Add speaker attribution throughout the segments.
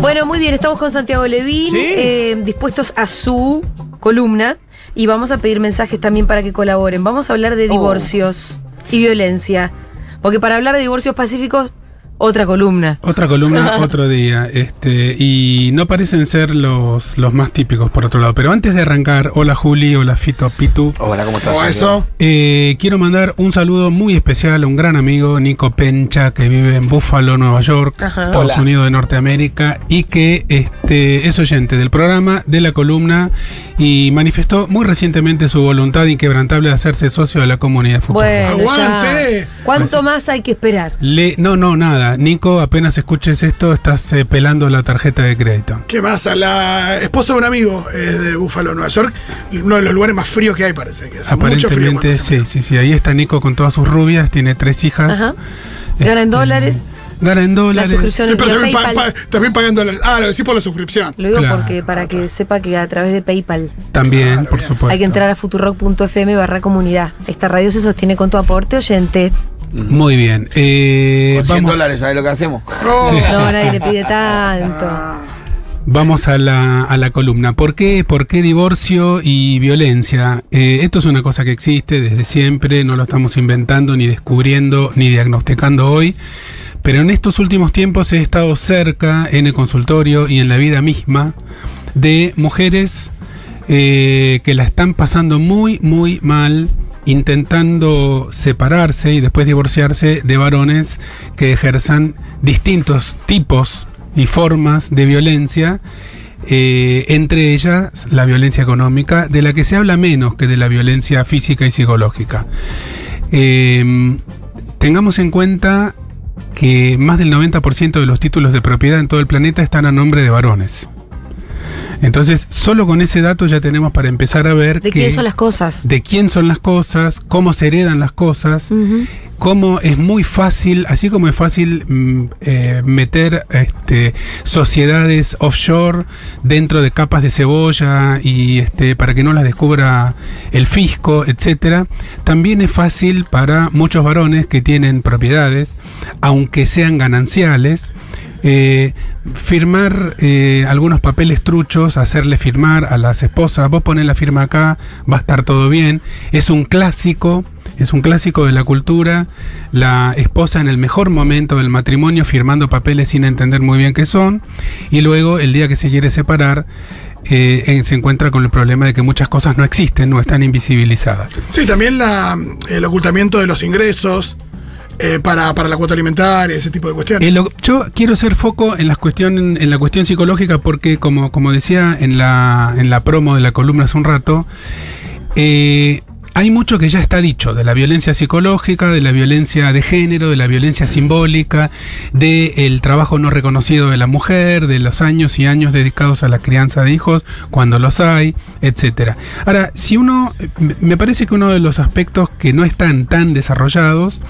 Speaker 1: Bueno, muy bien, estamos con Santiago Levín,
Speaker 2: ¿Sí?
Speaker 1: eh, dispuestos a su columna y vamos a pedir mensajes también para que colaboren. Vamos a hablar de
Speaker 2: Oh.
Speaker 1: divorcios y violencia, porque para hablar de divorcios pacíficos, otra columna.
Speaker 3: Otra columna, otro día. Este, y no parecen ser los, los más típicos, por otro lado. Pero antes de arrancar, hola Juli, hola Fito Pitu.
Speaker 4: Hola, ¿cómo estás?
Speaker 2: O
Speaker 4: Sergio?
Speaker 2: eso.
Speaker 3: Eh, quiero mandar un saludo muy especial a un gran amigo, Nico Pencha, que vive en Buffalo, Nueva York,
Speaker 1: Ajá.
Speaker 3: Estados
Speaker 4: Hola.
Speaker 3: Unidos de Norteamérica, y que este, es oyente del programa, de la columna, y manifestó muy recientemente su voluntad inquebrantable de hacerse socio de la comunidad futura.
Speaker 1: Bueno,
Speaker 2: Aguante.
Speaker 1: ya. ¿Cuánto más hay que esperar?
Speaker 3: Le, no, no, nada. Nico, apenas escuches esto, estás eh, pelando la tarjeta de crédito.
Speaker 2: ¿Qué más? A la esposa de un amigo es de Buffalo, Nueva York. Uno de los lugares más fríos que hay, parece. Que hace mucho frío.
Speaker 3: Aparentemente, sí, sí, sí. Ahí está Nico con todas sus rubias, tiene tres hijas.
Speaker 1: Ajá. Gana en
Speaker 3: Este,
Speaker 1: dólares.
Speaker 3: Gana en
Speaker 1: La
Speaker 3: dólares.
Speaker 1: suscripción
Speaker 2: Sí, pero también, pa-
Speaker 1: PayPal.
Speaker 2: pa- también pagando dólares. Ah, lo decís por la suscripción.
Speaker 1: Lo digo
Speaker 3: Claro.
Speaker 1: porque para que sepa que a través de PayPal
Speaker 3: También,
Speaker 2: Claro,
Speaker 3: por
Speaker 2: bien.
Speaker 3: supuesto.
Speaker 1: hay que entrar a futurock.fm barra comunidad. Esta radio se sostiene con tu aporte oyente.
Speaker 3: Muy bien. Eh,
Speaker 4: Con 100
Speaker 3: vamos,
Speaker 4: dólares, ¿sabes lo que hacemos?
Speaker 2: No.
Speaker 1: No, nadie le pide tanto.
Speaker 3: Vamos a la, a la columna. ¿Por qué, ¿Por qué divorcio y violencia? Eh, esto es una cosa que existe desde siempre, no lo estamos inventando, ni descubriendo, ni diagnosticando hoy. Pero en estos últimos tiempos he estado cerca en el consultorio y en la vida misma de mujeres eh, que la están pasando muy, muy mal, intentando separarse y después divorciarse de varones que ejerzan distintos tipos y formas de violencia. eh, entre ellas la violencia económica, de la que se habla menos que de la violencia física y psicológica. Eh, tengamos en cuenta que más del 90% de los títulos de propiedad en todo el planeta están a nombre de varones. Entonces, solo con ese dato ya tenemos para empezar a ver
Speaker 1: ¿De
Speaker 3: que-
Speaker 1: quién son las cosas?
Speaker 3: de quién son las cosas, cómo se heredan las cosas, cómo es muy fácil, así como es fácil mm, eh, meter este, sociedades offshore dentro de capas de cebolla y este, para que no las descubra el fisco, etcétera, también es fácil para muchos varones que tienen propiedades, aunque sean gananciales, eh, firmar eh, algunos papeles truchos, hacerle firmar a las esposas, vos pones la firma acá, va a estar todo bien. Es un clásico, es un clásico de la cultura, la esposa en el mejor momento del matrimonio firmando papeles sin entender muy bien qué son, y luego el día que se quiere separar, eh, se encuentra con el problema de que muchas cosas no existen, no están invisibilizadas.
Speaker 2: Sí, también el ocultamiento de los ingresos eh, para, para la cuota alimentaria, ese tipo de cuestiones.
Speaker 3: Eh, yo quiero hacer foco en la cuestión, en la cuestión psicológica porque, como, como decía en la, en la promo de la columna hace un rato, eh, hay mucho que ya está dicho de la violencia psicológica, de la violencia de género, de la violencia simbólica, del trabajo no reconocido de la mujer, de los años y años dedicados a la crianza de hijos, cuando los hay, etcétera. Ahora, si uno, me parece que uno de los aspectos que no están tan desarrollados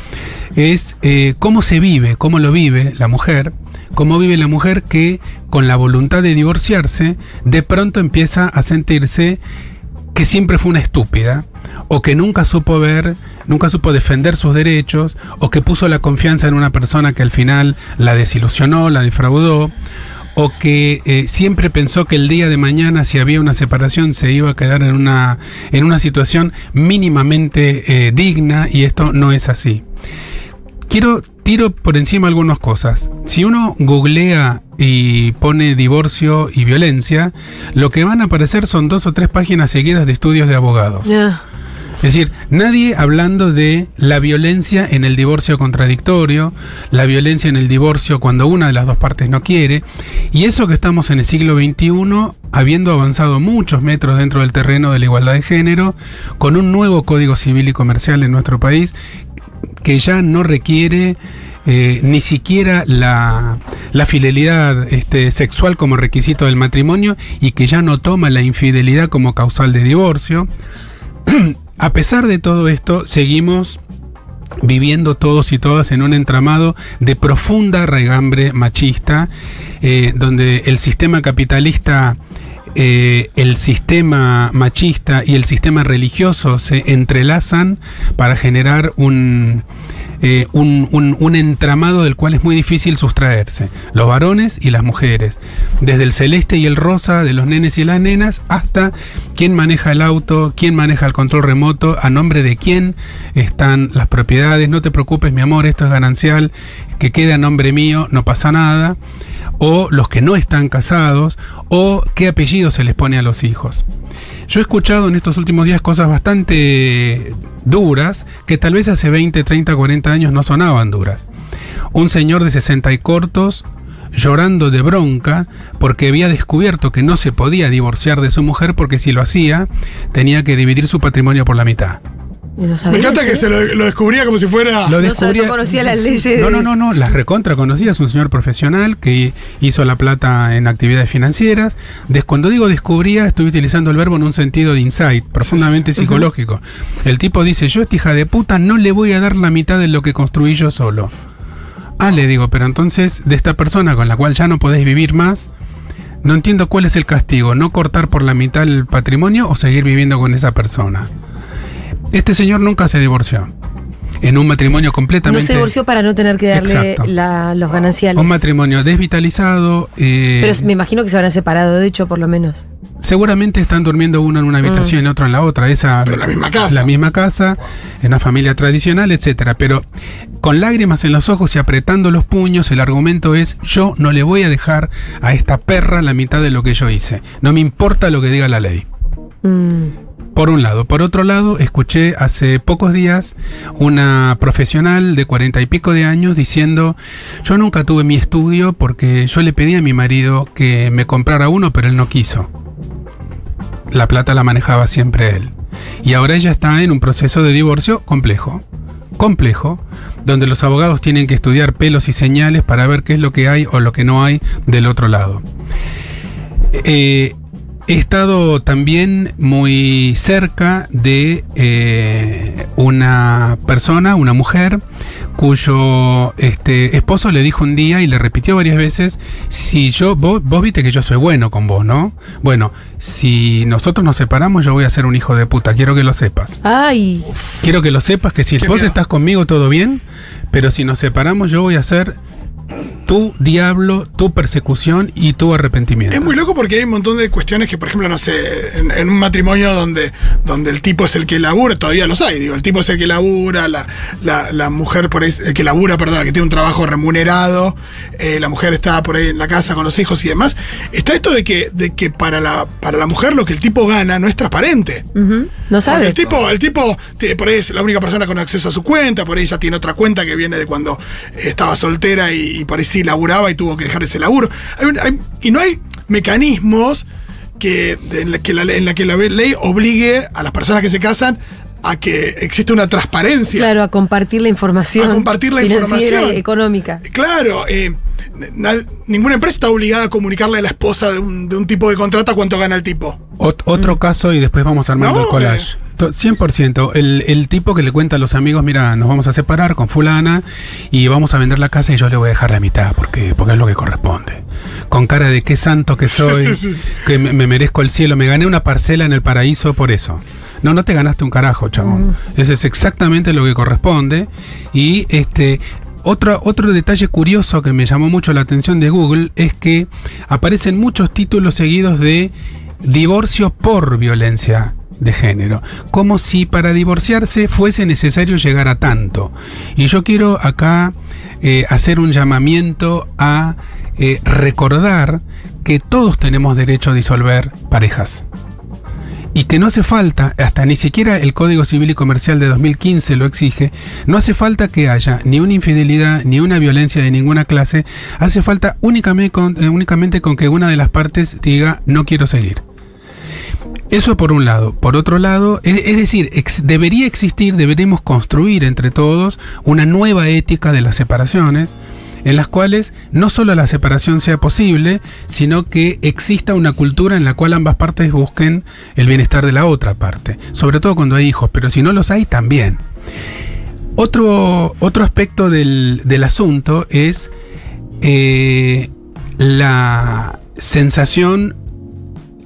Speaker 3: es eh, cómo se vive, cómo lo vive la mujer, cómo vive la mujer que con la voluntad de divorciarse, de pronto empieza a sentirse que siempre fue una estúpida, o que nunca supo ver, nunca supo defender sus derechos, o que puso la confianza en una persona que al final la desilusionó, la defraudó, o que eh, siempre pensó que el día de mañana, si había una separación, se iba a quedar en una, en una situación mínimamente eh, digna, y esto no es así. Quiero tiro por encima algunas cosas. Si uno googlea y pone divorcio y violencia, lo que van a aparecer son dos o tres páginas seguidas de estudios de abogados.
Speaker 1: Ah,
Speaker 3: Es decir, nadie hablando de la violencia en el divorcio contradictorio, la violencia en el divorcio cuando una de las dos partes no quiere, y eso que estamos en el siglo XXI, habiendo avanzado muchos metros dentro del terreno de la igualdad de género, con un nuevo código civil y comercial en nuestro país que ya no requiere eh, ni siquiera la, la fidelidad este, sexual como requisito del matrimonio y que ya no toma la infidelidad como causal de divorcio. A pesar de todo esto, seguimos viviendo todos y todas en un entramado de profunda regambre machista, eh, donde el sistema capitalista eh, el sistema machista y el sistema religioso se entrelazan para generar un, eh, un, un- un entramado del cual es muy difícil sustraerse. Los varones y las mujeres. Desde el celeste y el rosa de los nenes y las nenas hasta quién maneja el auto, quién maneja el control remoto, a nombre de quién están las propiedades. No te preocupes, mi amor, esto es ganancial, que quede a nombre mío, no pasa nada. O los que no están casados, o qué apellido se les pone a los hijos. Yo he escuchado en estos últimos días cosas bastante duras que tal vez hace 20, 30, 40 años no sonaban duras. Un señor de 60 y cortos llorando de bronca porque había descubierto que no se podía divorciar de su mujer porque si lo hacía tenía que dividir su patrimonio por la mitad.
Speaker 1: No
Speaker 2: Me
Speaker 1: sabía
Speaker 2: encanta que se lo, lo descubría como si fuera.
Speaker 3: Lo
Speaker 1: No, sa- no conocía las leyes
Speaker 3: No, no, no, no, las recontra conocía, es un señor profesional que hizo la plata en actividades financieras. Des- cuando digo descubría, estoy utilizando el verbo en un sentido de insight, profundamente psicológico. El tipo dice, yo a esta hija de puta no le voy a dar la mitad de lo que construí yo solo. Ah, le digo, pero entonces de esta persona con la cual ya no podés vivir más, no entiendo cuál es el castigo, no cortar por la mitad el patrimonio o seguir viviendo con esa persona. Este señor nunca se divorció. En un matrimonio
Speaker 1: No
Speaker 3: completamente...
Speaker 1: se divorció para no tener que darle la- los gananciales.
Speaker 3: Un matrimonio desvitalizado. eh,
Speaker 1: Pero me imagino que se habrán separado, de hecho, por lo menos.
Speaker 3: seguramente están durmiendo uno en una habitación y otro en la otra. Esa,
Speaker 2: Pero la misma casa.
Speaker 3: La misma casa, en una familia tradicional, etcétera. Pero con lágrimas en los ojos y apretando los puños, el argumento es: yo no le voy a dejar a esta perra la mitad de lo que yo hice. No me importa lo que diga la ley.
Speaker 1: Mm.
Speaker 3: Por un lado. Por otro lado, escuché hace pocos días una profesional de cuarenta y pico de años diciendo, yo nunca tuve mi estudio porque yo le pedí a mi marido que me comprara uno, pero él no quiso. La plata la manejaba siempre él. Y ahora ella está en un proceso de divorcio complejo. Complejo, donde los abogados tienen que estudiar pelos y señales para ver qué es lo que hay o lo que no hay del otro lado. Eh, he estado también muy cerca de eh, una persona, una mujer, cuyo este, esposo le dijo un día y le repitió varias veces, si yo, vos, vos viste que yo soy bueno con vos, ¿no? Bueno, si nosotros nos separamos yo voy a ser un hijo de puta, quiero que lo sepas.
Speaker 1: Ay,
Speaker 3: Quiero que lo sepas que si
Speaker 2: Qué
Speaker 3: vos
Speaker 2: miedo.
Speaker 3: estás conmigo todo bien, pero si nos separamos yo voy a ser tu diablo, tu persecución y tu arrepentimiento.
Speaker 2: Es muy loco porque hay un montón de cuestiones que, por ejemplo, no sé, en, en un matrimonio donde, donde el tipo es el que labura, todavía los hay, digo, el tipo es el que labura, la, la, la mujer por ahí, el que labura, perdón, que tiene un trabajo remunerado, eh, la mujer está por ahí en la casa con los hijos y demás. Está esto de que, de que para, la, para la mujer lo que el tipo gana no es transparente.
Speaker 1: no
Speaker 2: Porque
Speaker 1: sabe.
Speaker 2: El tipo, el tipo tiene- por ahí es la única persona con acceso a su cuenta, por ahí ya tiene otra cuenta que viene de cuando eh, estaba soltera y, y por ahí sí laburaba y tuvo que dejar ese laburo. Y no hay mecanismos que, en, la en la que la ley obligue a las personas que se casan a que exista una transparencia.
Speaker 1: Claro, a compartir la información.
Speaker 2: A compartir la información.
Speaker 1: económica.
Speaker 2: Claro, eh, na- ninguna empresa está obligada a comunicarle a la esposa de un, de un tipo de contrata cuánto gana el tipo.
Speaker 3: Ot- otro caso y después vamos armando
Speaker 2: No,
Speaker 3: el collage. To- 100%. El, el tipo que le cuenta a los amigos, mira, nos vamos a separar con fulana y vamos a vender la casa y yo le voy a dejar la mitad porque, porque es lo que corresponde. Con cara de qué santo que soy,
Speaker 2: Sí, sí.
Speaker 3: que me, me merezco el cielo, me gané una parcela en el paraíso por eso. No, no te ganaste un carajo, chabón. Ese es exactamente lo que corresponde. Y este... Otro, otro detalle curioso que me llamó mucho la atención de Google es que aparecen muchos títulos seguidos de divorcio por violencia de género, como si para divorciarse fuese necesario llegar a tanto. Y yo quiero acá eh, hacer un llamamiento a eh, recordar que todos tenemos derecho a disolver parejas. Y que no hace falta, hasta ni siquiera el Código Civil y Comercial de 2015 lo exige, no hace falta que haya ni una infidelidad ni una violencia de ninguna clase, hace falta únicamente con, eh, únicamente con que una de las partes diga no quiero seguir. Eso por un lado. Por otro lado, es, es decir, ex- debería existir, deberemos construir entre todos una nueva ética de las separaciones, en las cuales no solo la separación sea posible, sino que exista una cultura en la cual ambas partes busquen el bienestar de la otra parte, sobre todo cuando hay hijos, pero si no los hay también. Otro, otro aspecto del, del asunto es eh, la sensación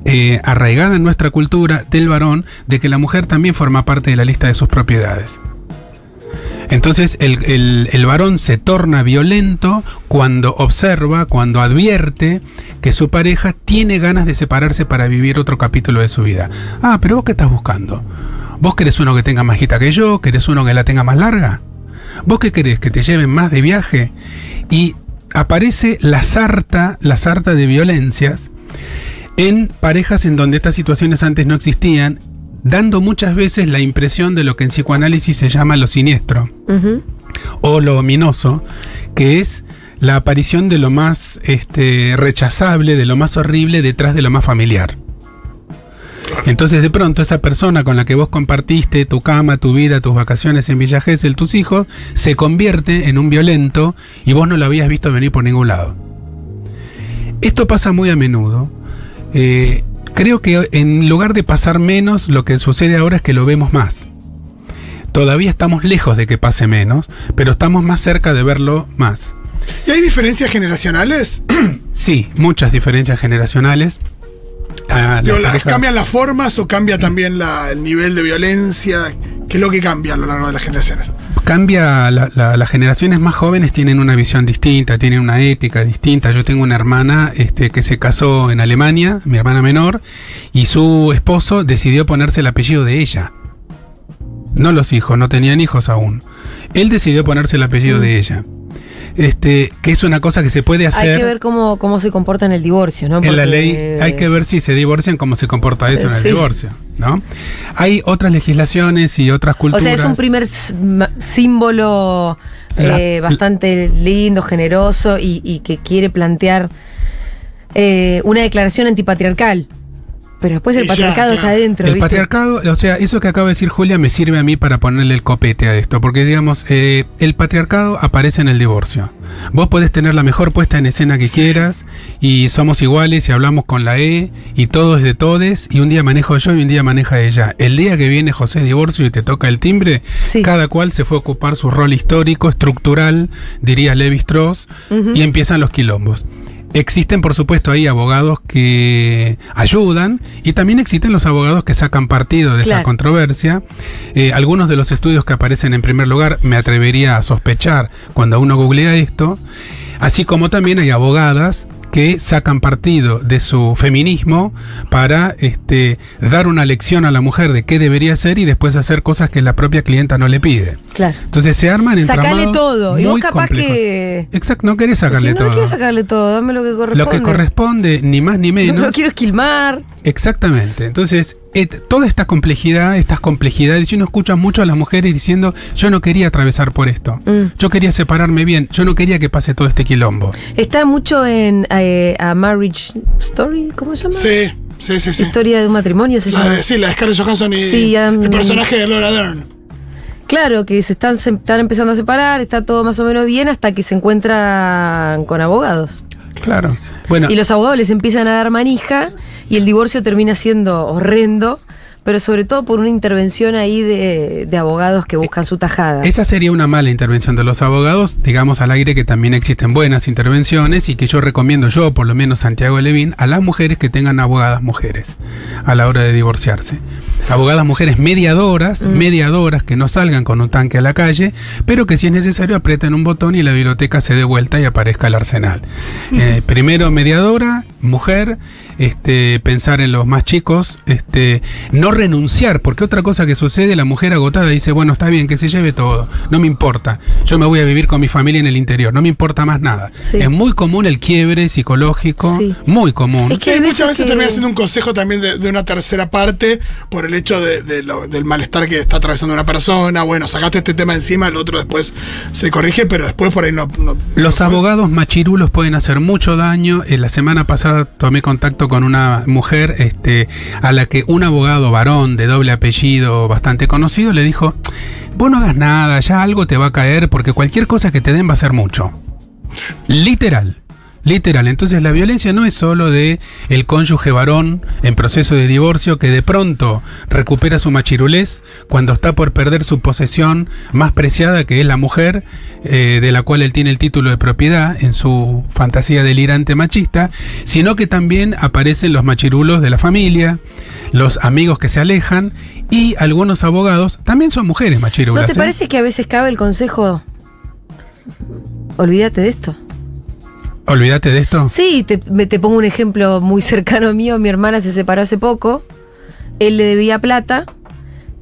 Speaker 3: eh, arraigada en nuestra cultura del varón de que la mujer también forma parte de la lista de sus propiedades. Entonces el, el- el varón se torna violento cuando observa, cuando advierte que su pareja tiene ganas de separarse para vivir otro capítulo de su vida. Ah, pero vos qué estás buscando? ¿Vos querés uno que tenga más guita que yo? ¿Querés uno que la tenga más larga? ¿Vos qué querés? ¿Que te lleven más de viaje? Y aparece la sarta, la sarta de violencias en parejas en donde estas situaciones antes no existían, dando muchas veces la impresión de lo que en psicoanálisis se llama lo siniestro o lo ominoso, que es la aparición de lo más este, rechazable, de lo más horrible detrás de lo más familiar. Entonces de pronto esa persona con la que vos compartiste tu cama, tu vida, tus vacaciones en Villa Gesell, tus hijos, se convierte en un violento y vos no lo habías visto venir por ningún lado. Esto pasa muy a menudo. Eh, creo que en lugar de pasar menos, lo que sucede ahora es que lo vemos más. Todavía estamos lejos de que pase menos, pero estamos más cerca de verlo más.
Speaker 2: ¿Y hay diferencias generacionales?
Speaker 3: Sí, muchas diferencias generacionales. Ah,
Speaker 2: Digo,
Speaker 3: las
Speaker 2: ¿las
Speaker 3: parejas-
Speaker 2: ¿Cambian las formas o cambia también la- el nivel de violencia? ¿Qué es lo que cambia a lo largo de las generaciones?
Speaker 3: Cambia, la- la- las generaciones más jóvenes tienen una visión distinta, tienen una ética distinta. Yo tengo una hermana este, que se casó en Alemania, mi hermana menor, y su esposo decidió ponerse el apellido de ella. No los hijos, no tenían hijos aún. Él decidió ponerse el apellido de ella. Este, que es una cosa que se puede hacer.
Speaker 1: Hay que ver cómo, cómo se comporta en el divorcio, ¿no?
Speaker 3: En la ley hay que ver si se divorcian, cómo se comporta eso en el
Speaker 1: Sí.
Speaker 3: divorcio, ¿no? Hay otras legislaciones y otras
Speaker 1: O
Speaker 3: culturas.
Speaker 1: sea, es un primer símbolo
Speaker 3: La-
Speaker 1: eh, bastante lindo, generoso y, y que quiere plantear eh, una declaración antipatriarcal. Pero después el
Speaker 2: ya,
Speaker 1: patriarcado está adentro,
Speaker 3: El
Speaker 1: ¿viste?
Speaker 3: patriarcado, o sea, eso que acaba de decir Julia me sirve a mí para ponerle el copete a esto, porque digamos, eh, el patriarcado aparece en el divorcio. Vos podés tener la mejor puesta en escena que quieras, y somos iguales y hablamos con la E, y todo es de todes, y un día manejo yo y un día maneja ella. El día que viene José divorcio y te toca el timbre,
Speaker 1: Sí.
Speaker 3: cada cual se fue a ocupar su rol histórico, estructural, diría Levi Strauss, y empiezan los quilombos. Existen, por supuesto, ahí abogados que ayudan y también existen los abogados que sacan partido de esa controversia. Eh, algunos de los estudios que aparecen en primer lugar me atrevería a sospechar cuando uno googlea esto, así como también hay abogadas que sacan partido de su feminismo para este, dar una lección a la mujer de qué debería hacer y después hacer cosas que la propia clienta no le pide.
Speaker 1: Claro.
Speaker 3: Entonces se arman
Speaker 1: Sacale
Speaker 3: entramados
Speaker 1: todo. Y vos
Speaker 3: muy
Speaker 1: capaz
Speaker 3: complejos.
Speaker 1: que.
Speaker 3: Exacto, no querés
Speaker 1: Si
Speaker 3: sacarle
Speaker 1: no,
Speaker 3: todo.
Speaker 1: no quiero sacarle todo, dame lo que corresponde.
Speaker 3: Lo que corresponde, ni más ni
Speaker 1: No
Speaker 3: menos.
Speaker 1: lo quiero esquilmar.
Speaker 3: Exactamente. Entonces, toda esta complejidad, estas complejidades, y uno escucha mucho a las mujeres diciendo, yo no quería atravesar por esto.
Speaker 1: Mm.
Speaker 3: Yo quería separarme bien. Yo no quería que pase todo este quilombo.
Speaker 1: Está mucho en eh, A Marriage Story, ¿cómo se llama?
Speaker 2: Sí, sí, sí. sí.
Speaker 1: Historia de un matrimonio se
Speaker 2: La
Speaker 1: llama.
Speaker 2: de, sí, la de Scarlett Johansson y
Speaker 1: Sí, um,
Speaker 2: el personaje de Laura Dern.
Speaker 1: Claro, que se están, se están empezando a separar, está todo más o menos bien hasta que se encuentran con abogados.
Speaker 3: Claro. Bueno,
Speaker 1: Y los abogados les empiezan a dar manija y el divorcio termina siendo horrendo, pero sobre todo por una intervención ahí de, de abogados que buscan su tajada.
Speaker 3: Esa sería una mala intervención de los abogados, digamos al aire que también existen buenas intervenciones y que yo recomiendo yo, por lo menos Santiago Levín, a las mujeres que tengan abogadas mujeres a la hora de divorciarse. Abogadas mujeres mediadoras, mediadoras que no salgan con un tanque a la calle, pero que si es necesario aprieten un botón y la biblioteca se dé vuelta y aparezca el arsenal. Eh, primero mediadora, mujer, este, pensar en los más chicos, este, no renunciar, porque otra cosa que sucede, la mujer agotada dice, bueno, está bien, que se lleve todo, no me importa, yo me voy a vivir con mi familia en el interior, no me importa más nada.
Speaker 1: Sí.
Speaker 3: Es muy común el quiebre psicológico,
Speaker 1: Sí.
Speaker 3: muy común.
Speaker 1: Es que
Speaker 2: Sí,
Speaker 1: hay
Speaker 2: muchas
Speaker 1: veces
Speaker 2: veces
Speaker 1: que-
Speaker 2: termina siendo un consejo también de, de una tercera parte por el hecho de- de lo- del malestar que está atravesando una persona. Bueno, sacaste este tema encima, el otro después se corrige, pero después por ahí no. no-
Speaker 3: Los
Speaker 2: no-
Speaker 3: abogados machirulos pueden hacer mucho daño. En la semana pasada tomé contacto con una mujer este, a la que un abogado varón de doble apellido bastante conocido le dijo, vos no hagas nada, ya algo te va a caer porque cualquier cosa que te den va a ser mucho. Literal. Literal. Entonces la violencia no es solo de el cónyuge varón en proceso de divorcio que de pronto recupera su machirulés cuando está por perder su posesión más preciada que es la mujer eh, de la cual él tiene el título de propiedad en su fantasía delirante machista, sino que también aparecen los machirulos de la familia, los amigos que se alejan y algunos abogados también son mujeres machirulas.
Speaker 1: ¿No te
Speaker 3: ¿eh?
Speaker 1: parece que a veces cabe el consejo? Olvídate de esto.
Speaker 3: Olvídate de esto.
Speaker 1: Sí, te, me- te pongo un ejemplo muy cercano mío. Mi hermana se separó hace poco. Él le debía plata.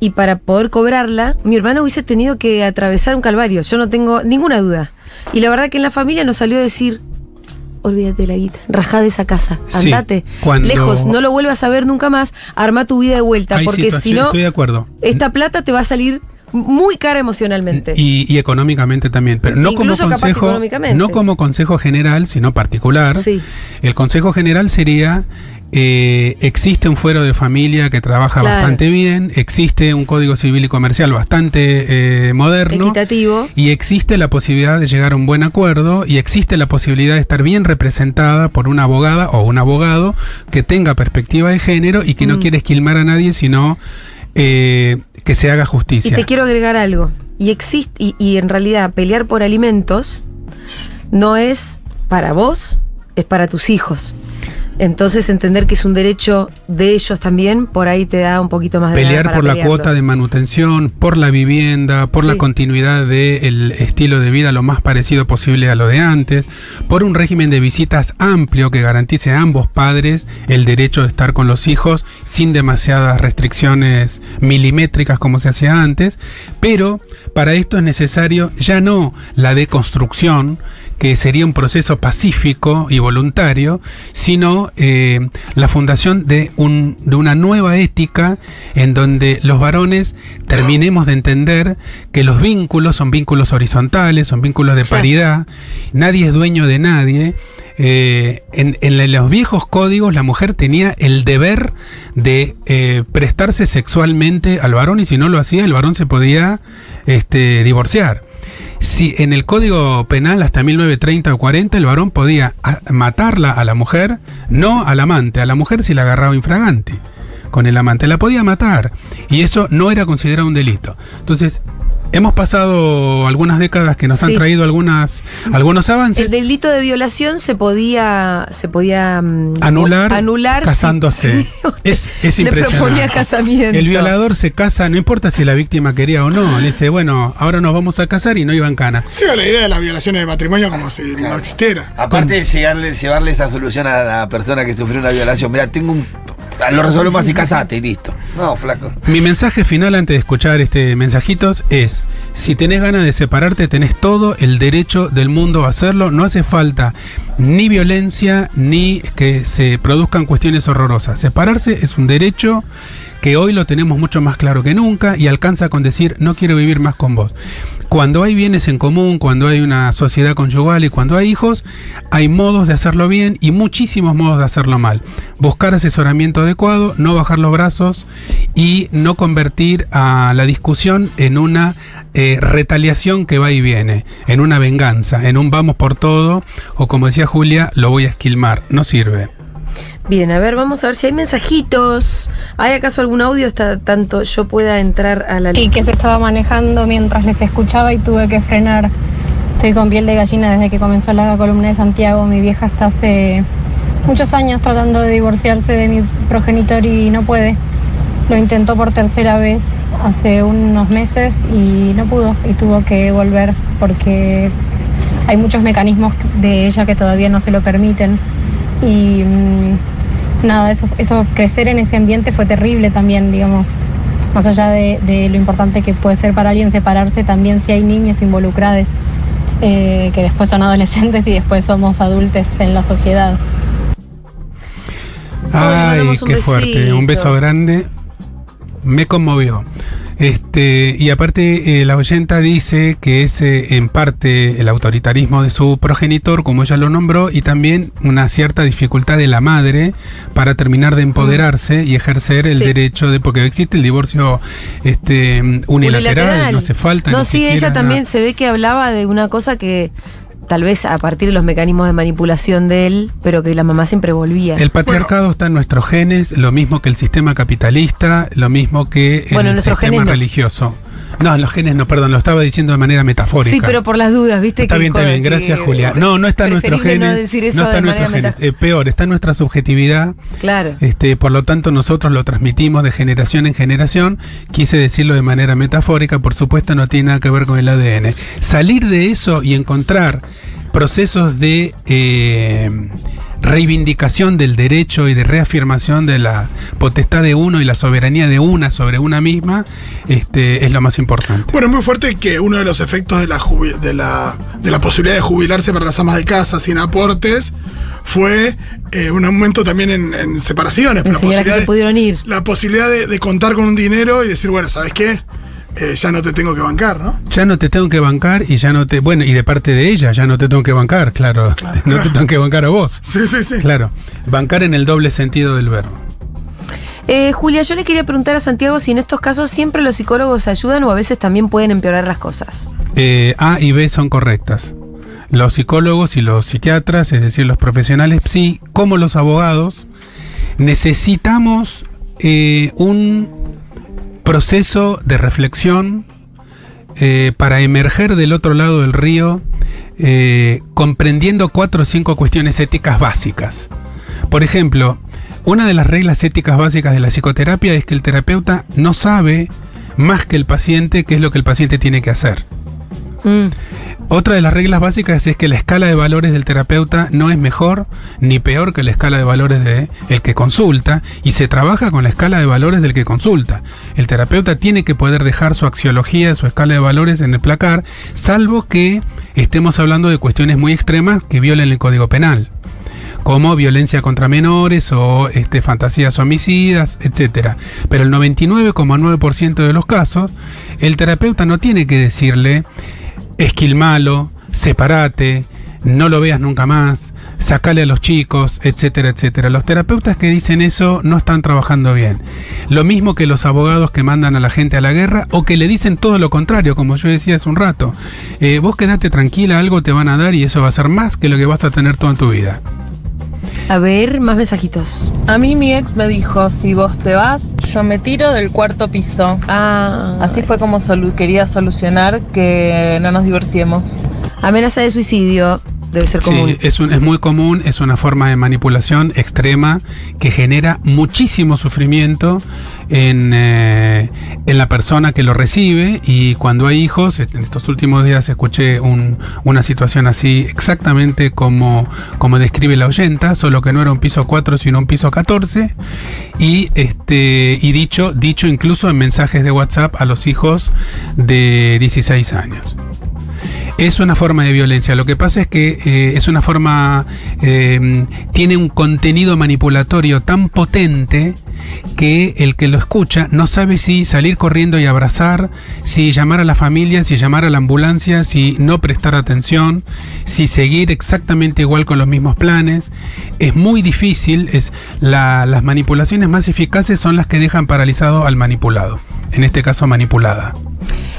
Speaker 1: Y para poder cobrarla, mi hermana hubiese tenido que atravesar un calvario. Yo no tengo ninguna duda. Y la verdad que en la familia nos salió a decir: Olvídate de la guita, rajá de esa casa, andate. Lejos, no lo vuelvas a ver nunca más. Arma tu vida de vuelta. Porque si no,
Speaker 3: estoy de acuerdo.
Speaker 1: esta plata te va a salir muy cara emocionalmente.
Speaker 3: Y, y económicamente también, pero no
Speaker 1: Incluso
Speaker 3: como consejo, no como consejo general, sino particular.
Speaker 1: Sí.
Speaker 3: El consejo general sería eh, existe un fuero de familia que trabaja
Speaker 1: Claro.
Speaker 3: bastante bien, existe un código civil y comercial bastante eh, moderno.
Speaker 1: Equitativo.
Speaker 3: Y existe la posibilidad de llegar a un buen acuerdo y existe la posibilidad de estar bien representada por una abogada o un abogado que tenga perspectiva de género y que no
Speaker 1: Mm.
Speaker 3: quiere esquilmar a nadie, sino eh, que se haga
Speaker 1: Y
Speaker 3: justicia.
Speaker 1: te quiero agregar algo. Y existe, y, y en realidad pelear por alimentos no es para vos, es para tus hijos. Entonces entender que es un derecho de ellos también, por ahí te da un poquito más de
Speaker 3: Pelear
Speaker 1: para
Speaker 3: por la cuota de manutención, por la vivienda, por la continuidad del estilo de vida lo más parecido posible a lo de antes, por un régimen de visitas amplio que garantice a ambos padres el derecho de estar con los hijos sin demasiadas restricciones milimétricas como se hacía antes, pero para esto es necesario ya no la deconstrucción, que sería un proceso pacífico y voluntario, sino eh, la fundación de, un, de una nueva ética en donde los varones terminemos de entender que los vínculos son vínculos horizontales, son vínculos de
Speaker 1: Claro.
Speaker 3: paridad, nadie es dueño de nadie. Eh, en, en los viejos códigos la mujer tenía el deber de eh, prestarse sexualmente al varón y si no lo hacía el varón se podía este, divorciar. Si en el Código Penal hasta 1930 o 40 el varón podía matarla a la mujer, no al amante, a la mujer si la agarraba infragante. Con el amante la podía matar y eso no era considerado un delito. Entonces, hemos pasado algunas décadas que nos han traído algunas, algunos avances.
Speaker 1: El delito de violación se podía, se podía mm,
Speaker 3: anular,
Speaker 1: anular
Speaker 3: casándose. es, es
Speaker 1: le
Speaker 3: impresionante.
Speaker 1: proponía casamiento.
Speaker 3: El violador se casa, no importa si la víctima quería o no. Le dice, bueno, ahora nos vamos a casar y no iban cana.
Speaker 2: Sí, la idea de la violación en el matrimonio como si no existiera.
Speaker 4: Aparte de llegarle, llevarle esa solución a la persona que sufrió una violación. Mira, tengo un. Lo resolvemos así, casate y listo. No, flaco.
Speaker 3: Mi mensaje final antes de escuchar este mensajitos es, si tenés ganas de separarte, tenés todo el derecho del mundo a hacerlo. No hace falta ni violencia ni que se produzcan cuestiones horrorosas. Separarse es un derecho que hoy lo tenemos mucho más claro que nunca y alcanza con decir no quiero vivir más con vos. Cuando hay bienes en común, cuando hay una sociedad conyugal y cuando hay hijos, hay modos de hacerlo bien y muchísimos modos de hacerlo mal. Buscar asesoramiento adecuado, no bajar los brazos y no convertir a la discusión en una eh, retaliación que va y viene, en una venganza, en un vamos por todo o como decía Julia, lo voy a esquilmar. No sirve.
Speaker 1: Bien, a ver, vamos a ver si hay mensajitos. ¿Hay acaso algún audio hasta tanto yo pueda entrar a la
Speaker 5: y que se estaba manejando mientras les escuchaba y tuve que frenar. Estoy con piel de gallina desde que comenzó la columna de Santiago. Mi vieja está hace muchos años tratando de divorciarse de mi progenitor y no puede. Lo intentó por tercera vez hace unos meses y no pudo y tuvo que volver porque hay muchos mecanismos de ella que todavía no se lo permiten. Y mm, nada, eso, eso, crecer en ese ambiente fue terrible también, digamos, más allá de, de lo importante que puede ser para alguien separarse, también si hay niñas involucradas eh, que después son adolescentes y después somos adultos en la sociedad.
Speaker 3: Ay, qué fuerte. Un beso grande. Me conmovió. Este, y aparte, eh, la oyenta dice que es eh, en parte el autoritarismo de su progenitor, como ella lo nombró, y también una cierta dificultad de la madre para terminar de empoderarse y ejercer el
Speaker 1: Sí.
Speaker 3: derecho de. Porque existe el divorcio este, unilateral, no hace falta.
Speaker 1: No, sí,
Speaker 3: siquiera
Speaker 1: ella también se ve que hablaba de una cosa que tal vez a partir de los mecanismos de manipulación de él, pero que la mamá siempre volvía.
Speaker 3: El patriarcado está en nuestros genes, lo mismo que el sistema capitalista, lo mismo que
Speaker 1: Bueno,
Speaker 3: el sistema
Speaker 1: genes
Speaker 3: religioso. No, en los genes no, perdón, lo estaba diciendo de manera metafórica.
Speaker 1: sí, pero por las dudas, ¿viste?
Speaker 3: Está
Speaker 1: que
Speaker 3: bien, está bien, gracias Julia. No, no está en nuestros genes.
Speaker 1: No decir eso
Speaker 3: no está nuestros genes. Eh, peor, está en nuestra subjetividad.
Speaker 1: Claro.
Speaker 3: Este, por lo tanto, nosotros lo transmitimos de generación en generación. Quise decirlo de manera metafórica, por supuesto, no tiene nada que ver con el ADN. Salir de eso y encontrar procesos de eh, reivindicación del derecho y de reafirmación de la potestad de uno y la soberanía de una sobre una misma, este, es lo más importante.
Speaker 2: Bueno, es muy fuerte que uno de los efectos de la, de la, de la posibilidad de jubilarse para las amas de casa sin aportes fue eh, un aumento también en, en separaciones.
Speaker 1: En
Speaker 2: la
Speaker 1: que
Speaker 2: posibilidad
Speaker 1: se
Speaker 2: de-
Speaker 1: pudieron ir.
Speaker 2: La posibilidad de, de contar con un dinero y decir, bueno, ¿sabes qué? Eh, ya no te tengo que bancar, ¿no?
Speaker 3: Ya no te tengo que bancar y ya no te. Bueno, y de parte de ella, ya no te tengo que bancar, claro. No te tengo que bancar a vos.
Speaker 2: Sí, sí, sí.
Speaker 3: Claro. Bancar en el doble sentido del verbo.
Speaker 1: Eh, Julia, yo le quería preguntar a Santiago si en estos casos siempre los psicólogos ayudan o a veces también pueden empeorar las cosas.
Speaker 3: Eh, a y B son correctas. Los psicólogos y los psiquiatras, es decir, los profesionales, sí, como los abogados, necesitamos eh, un proceso de reflexión eh, para emerger del otro lado del río, eh, comprendiendo cuatro o cinco cuestiones éticas básicas. Por ejemplo, una de las reglas éticas básicas de la psicoterapia es que el terapeuta no sabe más que el paciente qué es lo que el paciente tiene que hacer.
Speaker 1: Mm,
Speaker 3: Otra de las reglas básicas es que la escala de valores del terapeuta no es mejor ni peor que la escala de valores de el que consulta y se trabaja con la escala de valores del que consulta. El terapeuta tiene que poder dejar su axiología, su escala de valores en el placar, salvo que estemos hablando de cuestiones muy extremas que violen el Código Penal como violencia contra menores o este, fantasías homicidas, etcétera. Pero el 99,9% de los casos, el terapeuta no tiene que decirle, esquilmalo, separate, no lo veas nunca más, sacale a los chicos, etcétera, etcétera. Los terapeutas que dicen eso no están trabajando bien. Lo mismo que los abogados que mandan a la gente a la guerra o que le dicen todo lo contrario, como yo decía hace un rato. Eh, vos quedate tranquila, algo te van a dar y eso va a ser más que lo que vas a tener toda tu vida.
Speaker 1: A ver, más mensajitos.
Speaker 6: A mí mi ex me dijo, si vos te vas, yo me tiro del cuarto piso.
Speaker 1: Ah,
Speaker 6: Así fue como solu- quería solucionar que no nos divorciemos.
Speaker 1: amenaza de suicidio debe ser común.
Speaker 3: Sí, es, un- es muy común, es una forma de manipulación extrema que genera muchísimo sufrimiento en, eh, en la persona que lo recibe y cuando hay hijos, en estos últimos días escuché un- una situación así exactamente como, como describe la oyenta, solo que no era un piso 4 sino un piso 14 y, este, y dicho, dicho incluso en mensajes de WhatsApp a los hijos de 16 años. Es una forma de violencia. Lo que pasa es que eh, es una forma, eh, tiene un contenido manipulatorio tan potente que el que lo escucha no sabe si salir corriendo y abrazar, si llamar a la familia, si llamar a la ambulancia, si no prestar atención, si seguir exactamente igual con los mismos planes. Es muy difícil, es la- las manipulaciones más eficaces son las que dejan paralizado al manipulado, en este caso manipulada.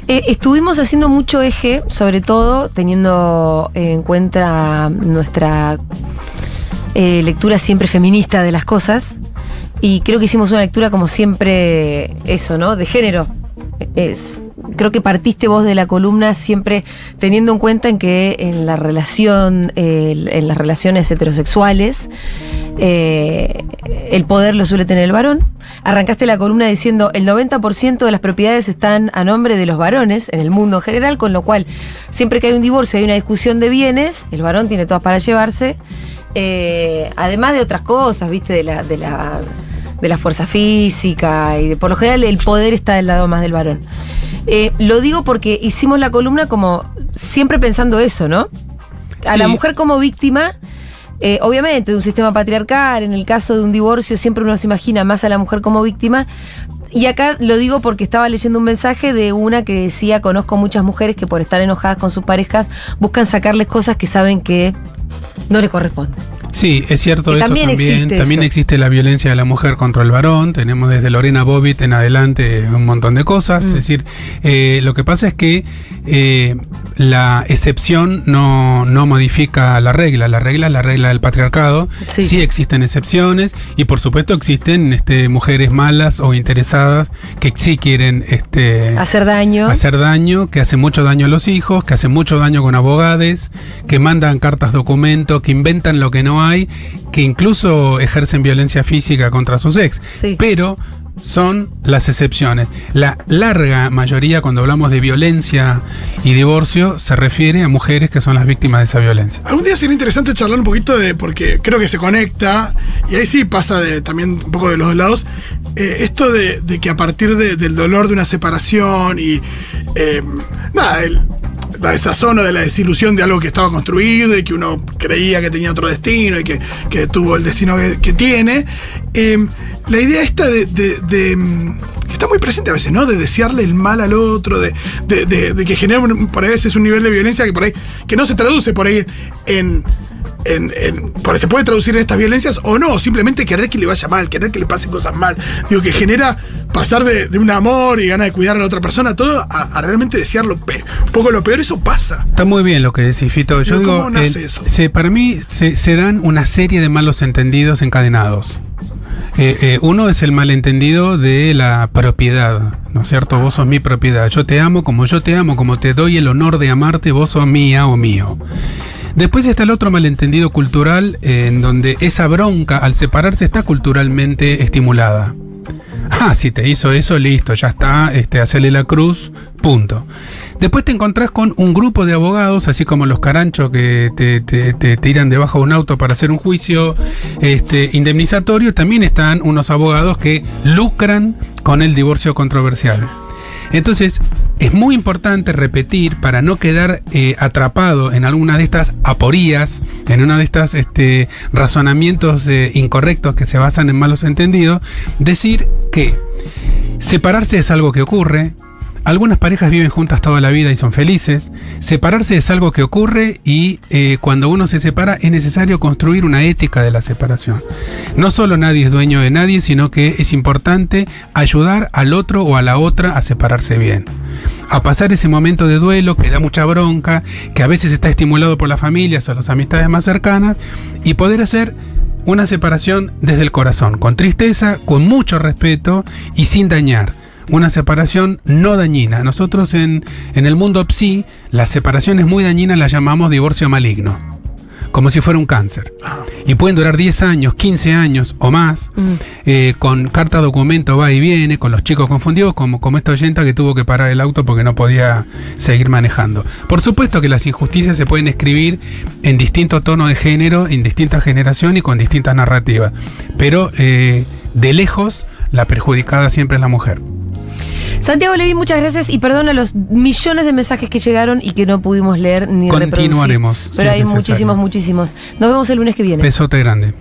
Speaker 1: Eh, estuvimos haciendo mucho eje, sobre todo teniendo en cuenta nuestra eh, lectura siempre feminista de las cosas. Y creo que hicimos una lectura como siempre, eso, ¿no? De género. Es, creo que partiste vos de la columna siempre teniendo en cuenta en que en la relación, en las relaciones heterosexuales, eh, el poder lo suele tener el varón. Arrancaste la columna diciendo el 90% de las propiedades están a nombre de los varones en el mundo en general, con lo cual siempre que hay un divorcio, hay una discusión de bienes, el varón tiene todas para llevarse, eh, además de otras cosas, viste, de la, de la de la fuerza física y de, por lo general el poder está del lado más del varón. Eh, lo digo porque hicimos la columna como siempre pensando eso, ¿no? A la mujer como víctima, eh, obviamente de un sistema patriarcal, en el caso de un divorcio siempre uno se imagina más a la mujer como víctima. Y acá lo digo porque estaba leyendo un mensaje de una que decía, conozco muchas mujeres que por estar enojadas con sus parejas buscan sacarles cosas que saben que no les corresponden.
Speaker 3: Sí, es cierto eso
Speaker 1: también
Speaker 3: también.
Speaker 1: existe
Speaker 3: también
Speaker 1: eso.
Speaker 3: existe la violencia de la mujer contra el varón. Tenemos desde Lorena Bobbitt en adelante un montón de cosas.
Speaker 1: Mm.
Speaker 3: Es decir, eh, lo que pasa es que eh, la excepción no, no modifica la regla. La regla es la regla del patriarcado.
Speaker 1: Sí.
Speaker 3: Sí. existen excepciones y por supuesto existen este, mujeres malas o interesadas que sí quieren este,
Speaker 1: Hacer daño.
Speaker 3: hacer daño, que hacen mucho daño a los hijos, que hacen mucho daño con abogados, que mandan cartas documento, que inventan lo que no hay, que incluso ejercen violencia física contra sus ex.
Speaker 1: Sí.
Speaker 3: Pero son las excepciones. La larga mayoría, cuando hablamos de violencia y divorcio, se refiere a mujeres que son las víctimas de esa violencia.
Speaker 2: Algún día sería interesante charlar un poquito de, porque creo que se conecta, y ahí sí pasa de, también un poco de los dos lados, eh, esto de, de que a partir de- del dolor de una separación y eh, nada, el, la desazón o de la desilusión de algo que estaba construido y que uno creía que tenía otro destino y que, que tuvo el destino que, tiene, eh, la idea esta de, de- mm, que está muy presente a veces, ¿no? De desearle el mal al otro, de, de- que genera un- por ahí a veces un nivel de violencia que por ahí, que no se traduce por ahí en, en, en- se puede traducir en estas violencias o no, simplemente querer que le vaya mal, querer que le pasen cosas mal. Digo, que genera pasar de, de un amor y ganas de cuidar a la otra persona, todo, a, a realmente desear lo pe- un poco lo peor, eso pasa.
Speaker 3: Está muy bien lo que decís, Fito. Yo digo,
Speaker 2: ¿cómo nace eso?
Speaker 3: se- para mí se, se dan una serie de malos entendidos encadenados. Eh, eh, uno es el malentendido de la propiedad, ¿no es cierto? Vos sos mi propiedad. Yo te amo como yo te amo, como te doy el honor de amarte, vos sos mía o mío. Después está el otro malentendido cultural en donde esa bronca al separarse está culturalmente estimulada. Ah, si te hizo eso, listo, ya está, este, hacele la cruz, punto. Después te encontrás con un grupo de abogados, así como los caranchos que te tiran debajo de un auto para hacer un juicio este, indemnizatorio, también están unos abogados que lucran con el divorcio controversial. Entonces, es muy importante repetir para no quedar eh, atrapado en alguna de estas aporías, en una de estas este, razonamientos eh, incorrectos que se basan en malos entendidos, decir que separarse es algo que ocurre. Algunas parejas viven juntas toda la vida y son felices. Separarse es algo que ocurre y eh, cuando uno se separa es necesario construir una ética de la separación. No solo nadie es dueño de nadie, sino que es importante ayudar al otro o a la otra a separarse bien. A pasar ese momento de duelo que da mucha bronca, que a veces está estimulado por las familias o las amistades más cercanas, y poder hacer una separación desde el corazón, con tristeza, con mucho respeto y sin dañar. Una separación no dañina. Nosotros en, en el mundo psi, las separaciones muy dañinas las llamamos divorcio maligno, como si fuera un cáncer. Y pueden durar 10 años, 15 años o más, eh, con carta documento va y viene, con los chicos confundidos, como, como esta oyenta que tuvo que parar el auto porque no podía seguir manejando. Por supuesto que las injusticias se pueden escribir en distinto tono de género, en distintas generaciones y con distintas narrativas. Pero eh, de lejos, la perjudicada siempre es la mujer.
Speaker 1: Santiago Levi, muchas gracias y perdona los millones de mensajes que llegaron y que no pudimos leer ni reproducir.
Speaker 3: Continuaremos,
Speaker 1: Pero hay
Speaker 3: necesario.
Speaker 1: muchísimos, muchísimos. Nos vemos el lunes que viene.
Speaker 3: Besote grande.